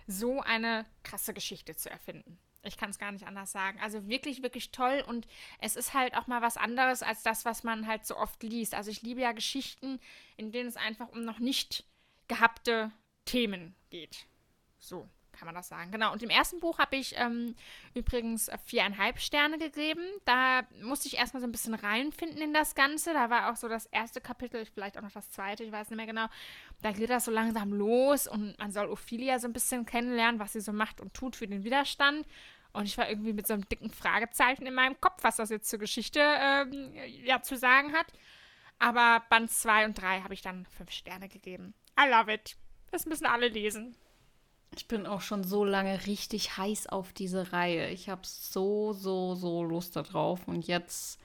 so eine krasse Geschichte zu erfinden. Ich kann es gar nicht anders sagen. Also wirklich, wirklich toll. Und es ist halt auch mal was anderes als das, was man halt so oft liest. Also ich liebe ja Geschichten, in denen es einfach um noch nicht gehabte Themen geht. So kann man das sagen. Genau. Und im ersten Buch habe ich ähm, übrigens viereinhalb Sterne gegeben. Da musste ich erstmal so ein bisschen reinfinden in das Ganze. Da war auch so das erste Kapitel, vielleicht auch noch das zweite, ich weiß nicht mehr genau. Da geht das so langsam los und man soll Ophelia so ein bisschen kennenlernen, was sie so macht und tut für den Widerstand. Und ich war irgendwie mit so einem dicken Fragezeichen in meinem Kopf, was das jetzt zur Geschichte ähm, ja, zu sagen hat. Aber Band 2 und 3 habe ich dann fünf Sterne gegeben. I love it. Das müssen alle lesen. Ich bin auch schon so lange richtig heiß auf diese Reihe. Ich habe so, so, so Lust darauf. Und jetzt,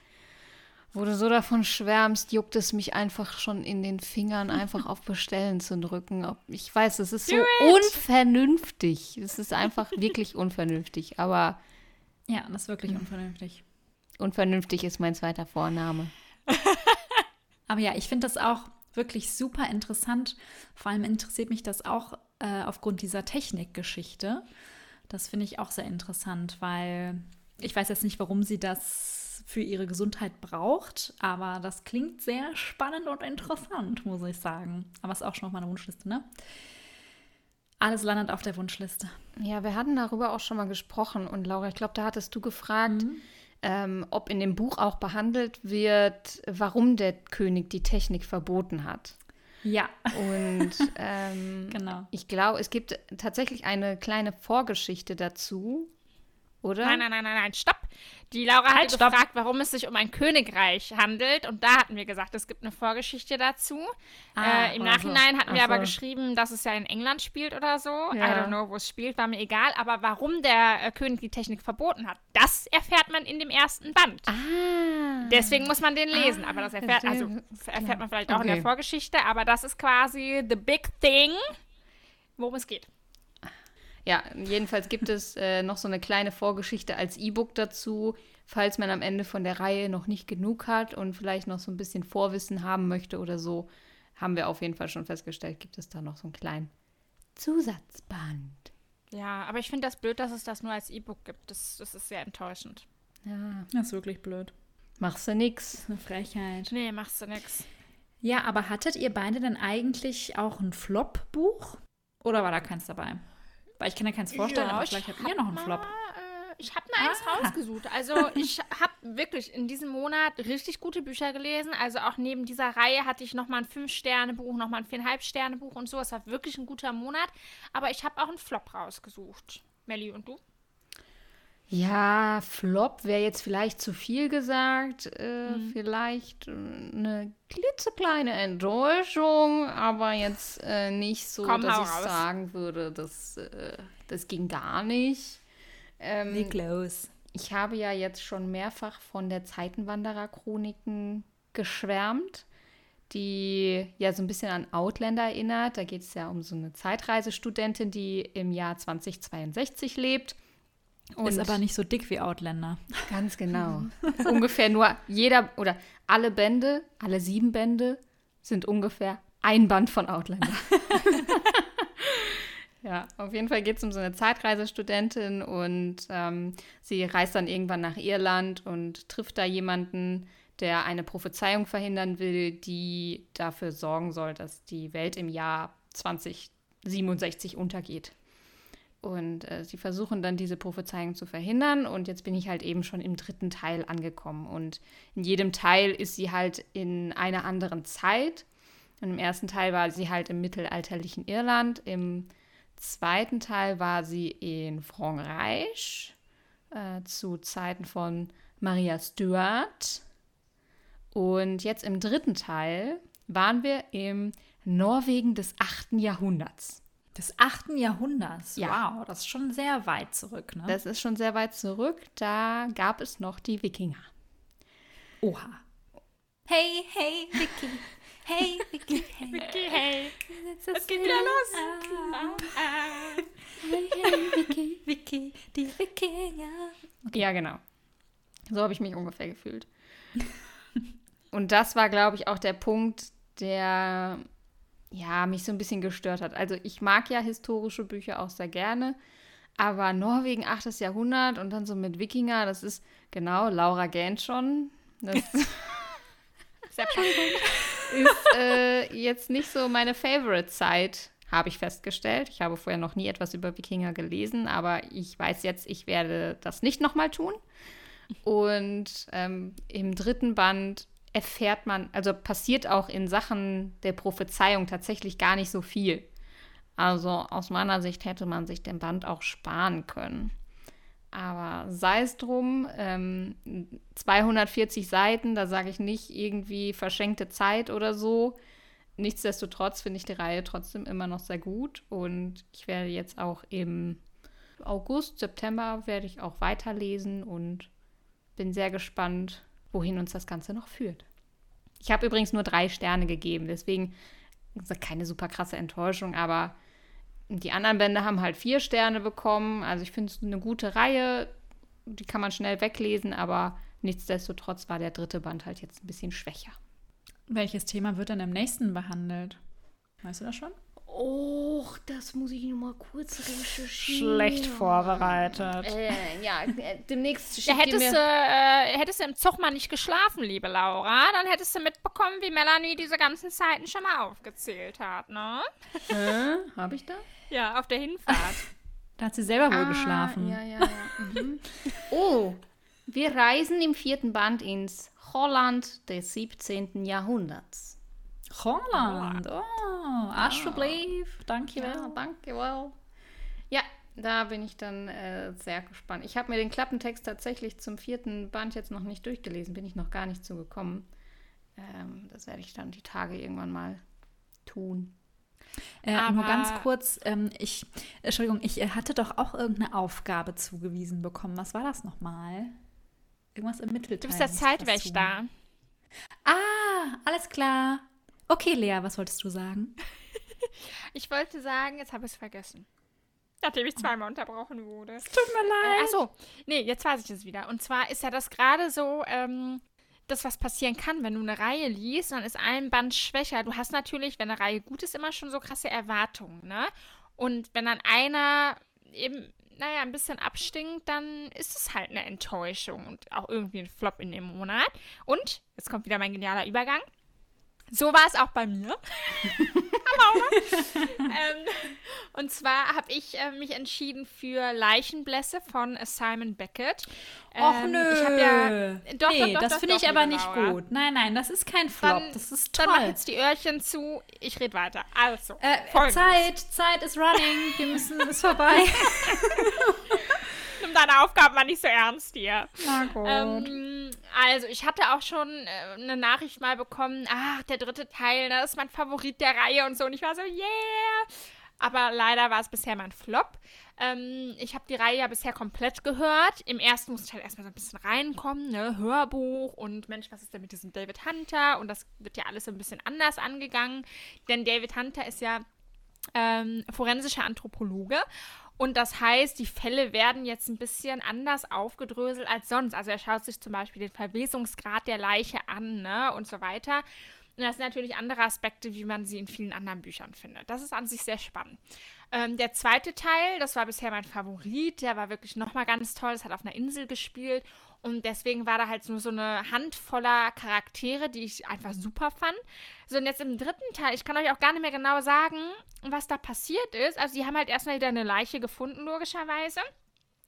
wo du so davon schwärmst, juckt es mich einfach schon in den Fingern, einfach auf Bestellen zu drücken. Ich weiß, es ist so unvernünftig. Es ist einfach wirklich unvernünftig. Aber. Ja, das ist wirklich unvernünftig. Unvernünftig ist mein zweiter Vorname. Aber ja, ich finde das auch wirklich super interessant. Vor allem interessiert mich das auch äh, aufgrund dieser Technikgeschichte. Das finde ich auch sehr interessant, weil ich weiß jetzt nicht, warum sie das für ihre Gesundheit braucht, aber das klingt sehr spannend und interessant, muss ich sagen. Aber es ist auch schon auf meiner Wunschliste, ne? Alles landet auf der Wunschliste. Ja, wir hatten darüber auch schon mal gesprochen und Laura, ich glaube, da hattest du gefragt, mhm ähm, ob in dem Buch auch behandelt wird, warum der König die Technik verboten hat. Ja. Und ähm, genau. ich glaube, es gibt tatsächlich eine kleine Vorgeschichte dazu, oder? Nein, nein, nein, nein, nein, stopp. Die Laura halt, hat gefragt, warum es sich um ein Königreich handelt. Und da hatten wir gesagt, es gibt eine Vorgeschichte dazu. Ah, äh, Im Nachhinein so. hatten wir so. aber geschrieben, dass es ja in England spielt oder so. Ja. I don't know, wo es spielt, war mir egal. Aber warum der äh, König die Technik verboten hat, das erfährt man in dem ersten Band. Ah. Deswegen muss man den lesen. Ah, aber das erfährt, also, erfährt man vielleicht auch okay. in der Vorgeschichte. Aber das ist quasi the big thing, worum es geht. Ja, jedenfalls gibt es äh, noch so eine kleine Vorgeschichte als E-Book dazu, falls man am Ende von der Reihe noch nicht genug hat und vielleicht noch so ein bisschen Vorwissen haben möchte oder so. Haben wir auf jeden Fall schon festgestellt, gibt es da noch so einen kleinen Zusatzband. Ja, aber ich finde das blöd, dass es das nur als E-Book gibt. Das, das ist sehr enttäuschend. Ja. Das ist wirklich blöd. Machst du nix. Das ist eine Frechheit. Nee, machst du nix. Ja, aber hattet ihr beide denn eigentlich auch ein Flop-Buch? Oder war da keins dabei? Weil ich kann ja keins vorstellen, ja, aber vielleicht habt ihr noch einen Flop. Äh, ich habe mir eins ah. rausgesucht. Also ich habe wirklich in diesem Monat richtig gute Bücher gelesen. Also auch neben dieser Reihe hatte ich nochmal ein Fünf-Sterne-Buch, nochmal ein Viereinhalb-Sterne-Buch und so. Es war wirklich ein guter Monat. Aber ich habe auch einen Flop rausgesucht. Melli, und du? Ja, Flop wäre jetzt vielleicht zu viel gesagt. Äh, mhm. Vielleicht äh, eine klitzekleine Enttäuschung, aber jetzt äh, nicht so, Komm, dass ich raus. sagen würde, das, äh, das ging gar nicht. Ähm, Niklas. Ich habe ja jetzt schon mehrfach von der Zeitenwanderer-Chroniken geschwärmt, die ja so ein bisschen an Outlander erinnert. Da geht es ja um so eine Zeitreisestudentin, die im Jahr 2062 lebt und ist aber nicht so dick wie Outlander. Ganz genau. ungefähr nur jeder oder alle Bände, alle sieben Bände sind ungefähr ein Band von Outlander. ja, auf jeden Fall geht es um so eine Zeitreisestudentin und ähm, sie reist dann irgendwann nach Irland und trifft da jemanden, der eine Prophezeiung verhindern will, die dafür sorgen soll, dass die Welt im Jahr 2067 untergeht. Und äh, sie versuchen dann diese Prophezeiung zu verhindern. Und jetzt bin ich halt eben schon im dritten Teil angekommen. Und in jedem Teil ist sie halt in einer anderen Zeit. Und im ersten Teil war sie halt im mittelalterlichen Irland. Im zweiten Teil war sie in Frankreich äh, zu Zeiten von Maria Stuart. Und jetzt im dritten Teil waren wir im Norwegen des 8. Jahrhunderts. Des 8. Jahrhunderts. Ja. Wow, das ist schon sehr weit zurück, ne? Das ist schon sehr weit zurück. Da gab es noch die Wikinger. Oha. Hey, hey, Vicky. Hey, Vicky, hey. Vicky, hey. Es geht wieder los. Hey, hey, Vicky, Vicky, die Wikinger. Okay. Ja, genau. So habe ich mich ungefähr gefühlt. Und das war, glaube ich, auch der Punkt, der ja, mich so ein bisschen gestört hat. Also ich mag ja historische Bücher auch sehr gerne, aber Norwegen 8. Jahrhundert und dann so mit Wikinger, das ist genau Laura Gant schon. Das ist äh, jetzt nicht so meine Favorite-Zeit. habe ich festgestellt. Ich habe vorher noch nie etwas über Wikinger gelesen, aber ich weiß jetzt, ich werde das nicht nochmal tun. Und ähm, im dritten Band erfährt man, also passiert auch in Sachen der Prophezeiung tatsächlich gar nicht so viel. Also aus meiner Sicht hätte man sich den Band auch sparen können. Aber sei es drum, ähm, 240 Seiten, da sage ich nicht irgendwie verschenkte Zeit oder so. Nichtsdestotrotz finde ich die Reihe trotzdem immer noch sehr gut und ich werde jetzt auch im August, September werde ich auch weiterlesen und bin sehr gespannt, wohin uns das Ganze noch führt. Ich habe übrigens nur drei Sterne gegeben, deswegen keine super krasse Enttäuschung, aber die anderen Bände haben halt vier Sterne bekommen. Also ich finde es eine gute Reihe. Die kann man schnell weglesen, aber nichtsdestotrotz war der dritte Band halt jetzt ein bisschen schwächer. Welches Thema wird dann im nächsten behandelt? Weißt du das schon? Oh, das muss ich noch mal kurz recherchieren. Schlecht vorbereitet. Äh, ja, äh, demnächst Ja, hättest, mir... du, äh, hättest du im Zug mal nicht geschlafen, liebe Laura, dann hättest du mitbekommen, wie Melanie diese ganzen Zeiten schon mal aufgezählt hat, ne? Hä? Hab ich da? Ja, auf der Hinfahrt. Da hat sie selber wohl Ah, geschlafen. Ja, ja, ja. Mhm. Oh, wir reisen im vierten Band ins Holland des 17. Jahrhunderts. Holland. Oh, Aschverblief. Danke. Ja, well. Ja, da bin ich dann äh, sehr gespannt. Ich habe mir den Klappentext tatsächlich zum vierten Band jetzt noch nicht durchgelesen, bin ich noch gar nicht zugekommen. Ähm, das werde ich dann die Tage irgendwann mal tun. Äh, nur Aber- ganz kurz, ähm, ich, Entschuldigung, ich äh, hatte doch auch irgendeine Aufgabe zugewiesen bekommen. Was war das nochmal? Irgendwas im Mittelteil. Du bist der Zeitwächter. Ah, alles klar. Okay, Lea, was wolltest du sagen? Ich wollte sagen, jetzt habe ich es vergessen. Nachdem ich zweimal unterbrochen wurde. Tut mir Äh, achso, nee, jetzt weiß ich es wieder. Und zwar ist ja das gerade so, ähm, das, was passieren kann, wenn du eine Reihe liest, dann ist ein Band schwächer. Du hast natürlich, wenn eine Reihe gut ist, immer schon so krasse Erwartungen, ne? Und wenn dann einer eben, naja, ein bisschen abstinkt, dann ist es halt eine Enttäuschung und auch irgendwie ein Flop in dem Monat. Und, jetzt kommt wieder mein genialer Übergang. So war es auch bei mir. ähm, und zwar habe ich äh, mich entschieden für Leichenblässe von Simon Beckett. Och Ähm, nö. Ich habe ja. Doch, nee, doch, doch, das finde ich aber nicht Laura. gut. Nein, nein, das ist kein Flop. Dann, das ist dann mach toll. jetzt die Öhrchen zu. Ich rede weiter. Also, Äh, folgendes. Zeit, Zeit ist running. Wir müssen, ist vorbei. Nimm deine Aufgaben mal nicht so ernst hier. Na gut. Ähm, also, ich hatte auch schon äh, eine Nachricht mal bekommen, ach, der dritte Teil, ne, das ist mein Favorit der Reihe und so. Und ich war so, yeah! Aber leider war es bisher mein Flop. Ähm, ich habe die Reihe ja bisher komplett gehört. Im ersten musste ich halt erstmal so ein bisschen reinkommen, ne? Hörbuch und Mensch, was ist denn mit diesem David Hunter? Und das wird ja alles so ein bisschen anders angegangen. Denn David Hunter ist ja ähm, forensischer Anthropologe. Und das heißt, die Fälle werden jetzt ein bisschen anders aufgedröselt als sonst. Also er schaut sich zum Beispiel den Verwesungsgrad der Leiche an ne, und so weiter. Und das sind natürlich andere Aspekte, wie man sie in vielen anderen Büchern findet. Das ist an sich sehr spannend. Ähm, der zweite Teil, das war bisher mein Favorit, der war wirklich nochmal ganz toll. Das hat auf einer Insel gespielt. Und deswegen war da halt nur so eine Handvoller Charaktere, die ich einfach super fand. So, und jetzt im dritten Teil, ich kann euch auch gar nicht mehr genau sagen, was da passiert ist. Also, die haben halt erstmal wieder eine Leiche gefunden, logischerweise.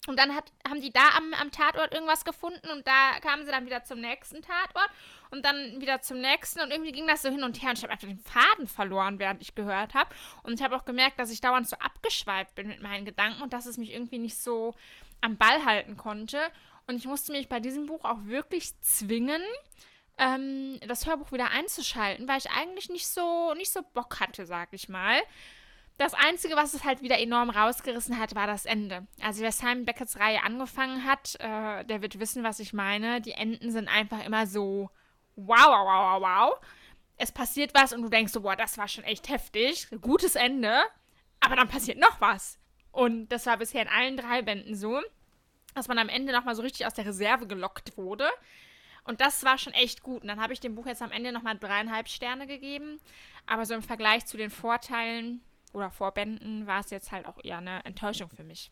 Und dann hat, haben die da am, am Tatort irgendwas gefunden und da kamen sie dann wieder zum nächsten Tatort und dann wieder zum nächsten und irgendwie ging das so hin und her und ich habe einfach den Faden verloren, während ich gehört habe. Und ich habe auch gemerkt, dass ich dauernd so abgeschweift bin mit meinen Gedanken und dass es mich irgendwie nicht so am Ball halten konnte. Und ich musste mich bei diesem Buch auch wirklich zwingen, ähm, das Hörbuch wieder einzuschalten, weil ich eigentlich nicht so, nicht so Bock hatte, sag ich mal. Das Einzige, was es halt wieder enorm rausgerissen hat, war das Ende. Also wer Simon Beckets Reihe angefangen hat, äh, der wird wissen, was ich meine. Die Enden sind einfach immer so wow, wow, wow, wow, wow. Es passiert was und du denkst so, boah, das war schon echt heftig. Gutes Ende. Aber dann passiert noch was. Und das war bisher in allen drei Bänden so, dass man am Ende nochmal so richtig aus der Reserve gelockt wurde. Und das war schon echt gut. Und dann habe ich dem Buch jetzt am Ende nochmal dreieinhalb Sterne gegeben. Aber so im Vergleich zu den Vorteilen oder Vorbänden war es jetzt halt auch eher eine Enttäuschung für mich.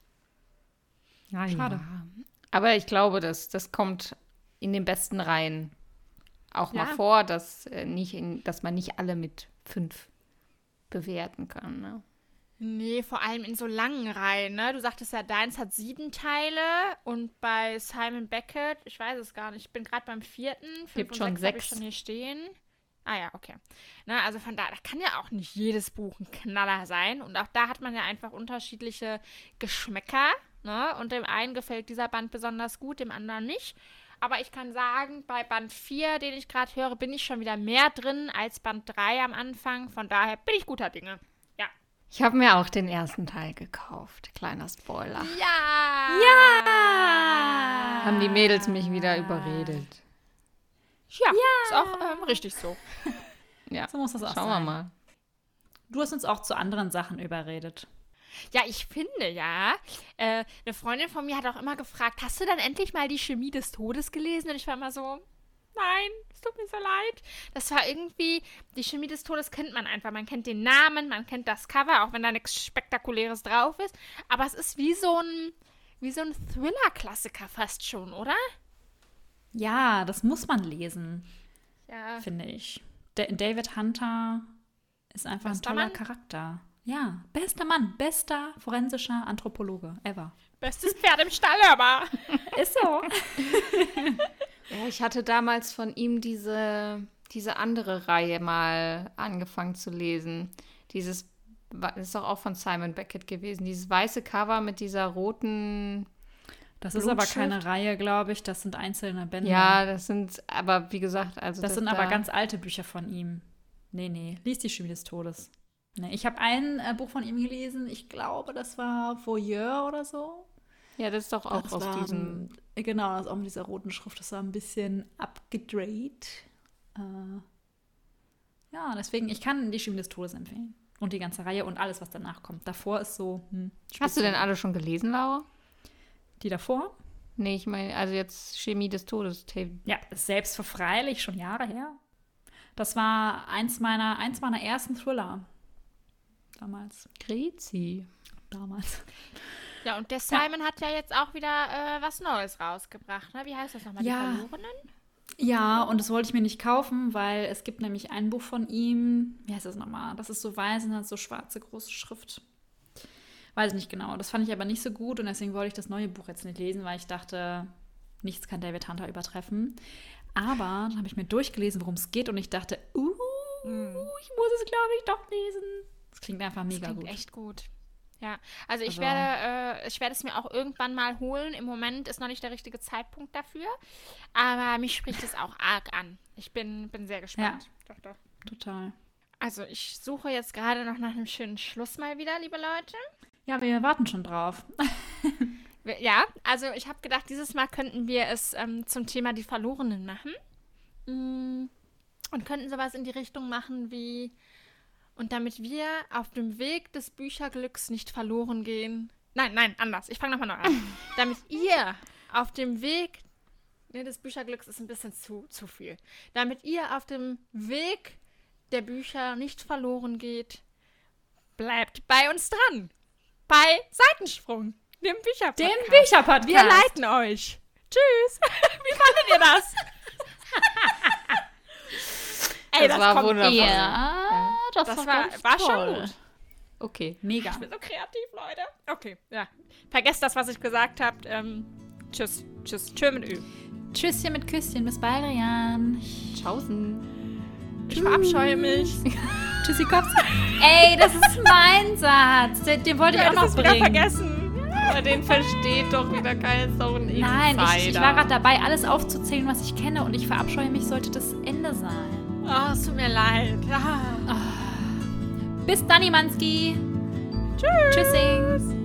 Ja, Schade. Ja. Aber ich glaube, das, das kommt in den besten Reihen auch mal Ja. vor, dass, äh, nicht in, dass man nicht alle mit fünf bewerten kann. Ne? Nee, vor allem in so langen Reihen, ne? Du sagtest ja, deins hat sieben Teile und bei Simon Beckett, ich weiß es gar nicht, ich bin gerade beim vierten. Fünf Gibt und schon sechs hab ich sechs. schon hier stehen. Ah ja, okay. Na, also von da, da kann ja auch nicht jedes Buch ein Knaller sein. Und auch da hat man ja einfach unterschiedliche Geschmäcker. Ne? Und dem einen gefällt dieser Band besonders gut, dem anderen nicht. Aber ich kann sagen, bei Band 4, den ich gerade höre, bin ich schon wieder mehr drin als Band 3 am Anfang. Von daher bin ich guter Dinge. Ja. Ich habe mir auch den ersten Teil gekauft. Kleiner Spoiler. Ja! Ja! Haben die Mädels mich wieder überredet. Ja, ist auch ähm, richtig so. Ja, So muss das auch schauen wir sein. mal. Du hast uns auch zu anderen Sachen überredet. Ja, ich finde ja, äh, eine Freundin von mir hat auch immer gefragt, hast du dann endlich mal die Chemie des Todes gelesen? Und ich war immer so, nein, es tut mir so leid. Das war irgendwie, die Chemie des Todes kennt man einfach. Man kennt den Namen, man kennt das Cover, auch wenn da nichts Spektakuläres drauf ist. Aber es ist wie so ein, wie so ein Thriller-Klassiker fast schon, oder? Ja, das muss man lesen, Ja. finde ich. Da David Hunter ist einfach Bester ein toller Mann? Charakter. Ja, bester Mann, bester forensischer Anthropologe ever. Bestes Pferd im Stall, aber. Ist so. Ja, ich hatte damals von ihm diese, diese andere Reihe mal angefangen zu lesen. Dieses, das ist doch auch von Simon Beckett gewesen. Dieses weiße Cover mit dieser roten. Das ist aber keine Reihe, glaube ich. Das sind einzelne Bände. Ja, das sind, aber wie gesagt, also. das sind aber da- ganz alte Bücher von ihm. Nee, nee. Lies die Chemie des Todes. Nee, ich habe ein äh, Buch von ihm gelesen. Ich glaube, das war Voyeur oder so. Ja, das ist doch auch Das aus war, diesem. Genau, das ist auch mit dieser roten Schrift. Das war ein bisschen abgedreht. Äh, ja, deswegen, ich kann die Chemie des Todes empfehlen. Und die ganze Reihe und alles, was danach kommt. Davor ist so. Hm, Hast du denn alle schon gelesen, Laura? Die davor? Nee, ich meine, also jetzt Chemie des Todes. Ja, selbstverfreilich, schon Jahre her. Das war eins meiner, eins meiner ersten Thriller. Damals. Grezi. Damals. Ja, und der Simon hat ja jetzt auch wieder äh, was Neues rausgebracht, ne? Wie heißt das nochmal? Ja. Die Verlorenen? Ja, und das wollte ich mir nicht kaufen, weil es gibt nämlich ein Buch von ihm. Wie heißt das nochmal? Das ist so weiß und hat so schwarze große Schrift. Weiß ich nicht genau. Das fand ich aber nicht so gut und deswegen wollte ich das neue Buch jetzt nicht lesen, weil ich dachte, nichts kann David Hunter übertreffen. Aber dann habe ich mir durchgelesen, worum es geht und ich dachte, uh, ich muss es, glaube ich, doch lesen. Das klingt einfach Das mega klingt gut. echt gut. Ja, also ich Also- werde, äh, ich werde es mir auch irgendwann mal holen. Im Moment ist noch nicht der richtige Zeitpunkt dafür, aber mich spricht es auch arg an. Ich bin, bin sehr gespannt. Doch, doch. Total. Also ich suche jetzt gerade noch nach einem schönen Schluss mal wieder, liebe Leute. Ja, wir warten schon drauf. Ja, also ich habe gedacht, dieses Mal könnten wir es ähm, zum Thema die Verlorenen machen. Mm, Und könnten sowas in die Richtung machen wie, und damit wir auf dem Weg des Bücherglücks nicht verloren gehen. Nein, nein, anders. Ich fange nochmal neu an. damit ihr auf dem Weg nee, des Bücherglücks ist ein bisschen zu, zu viel. Damit ihr auf dem Weg der Bücher nicht verloren geht, bleibt bei uns dran. Bei Seitensprung, dem Bücherpodcast. Dem Bücherpodcast. Wir leiten euch. Tschüss. Wie fandet ihr das? Ey, Das war kommt wundervoll. eher. Ja, das, Das war, war, war schon gut. Okay. Mega. Ich bin so kreativ, Leute. Okay, ja. Vergesst das, was ich gesagt habe. Ähm, tschüss. Tschüss. Tschö mit Ü. Tschüsschen mit Küsschen. Bis bald, Rian. Tschaußen. Ich verabscheue mich. Tschüssi, Kopf. Ey, das ist mein Satz. Den, den wollte ich auch noch bringen. vergessen. Aber den versteht doch wieder. Ist doch ein Nein, ich, ich war gerade dabei, alles aufzuzählen, was ich kenne. Und ich verabscheue mich, sollte das Ende sein. Oh, es tut mir leid. Ah. Bis dann, Manski. Tschüss. Tschüssing.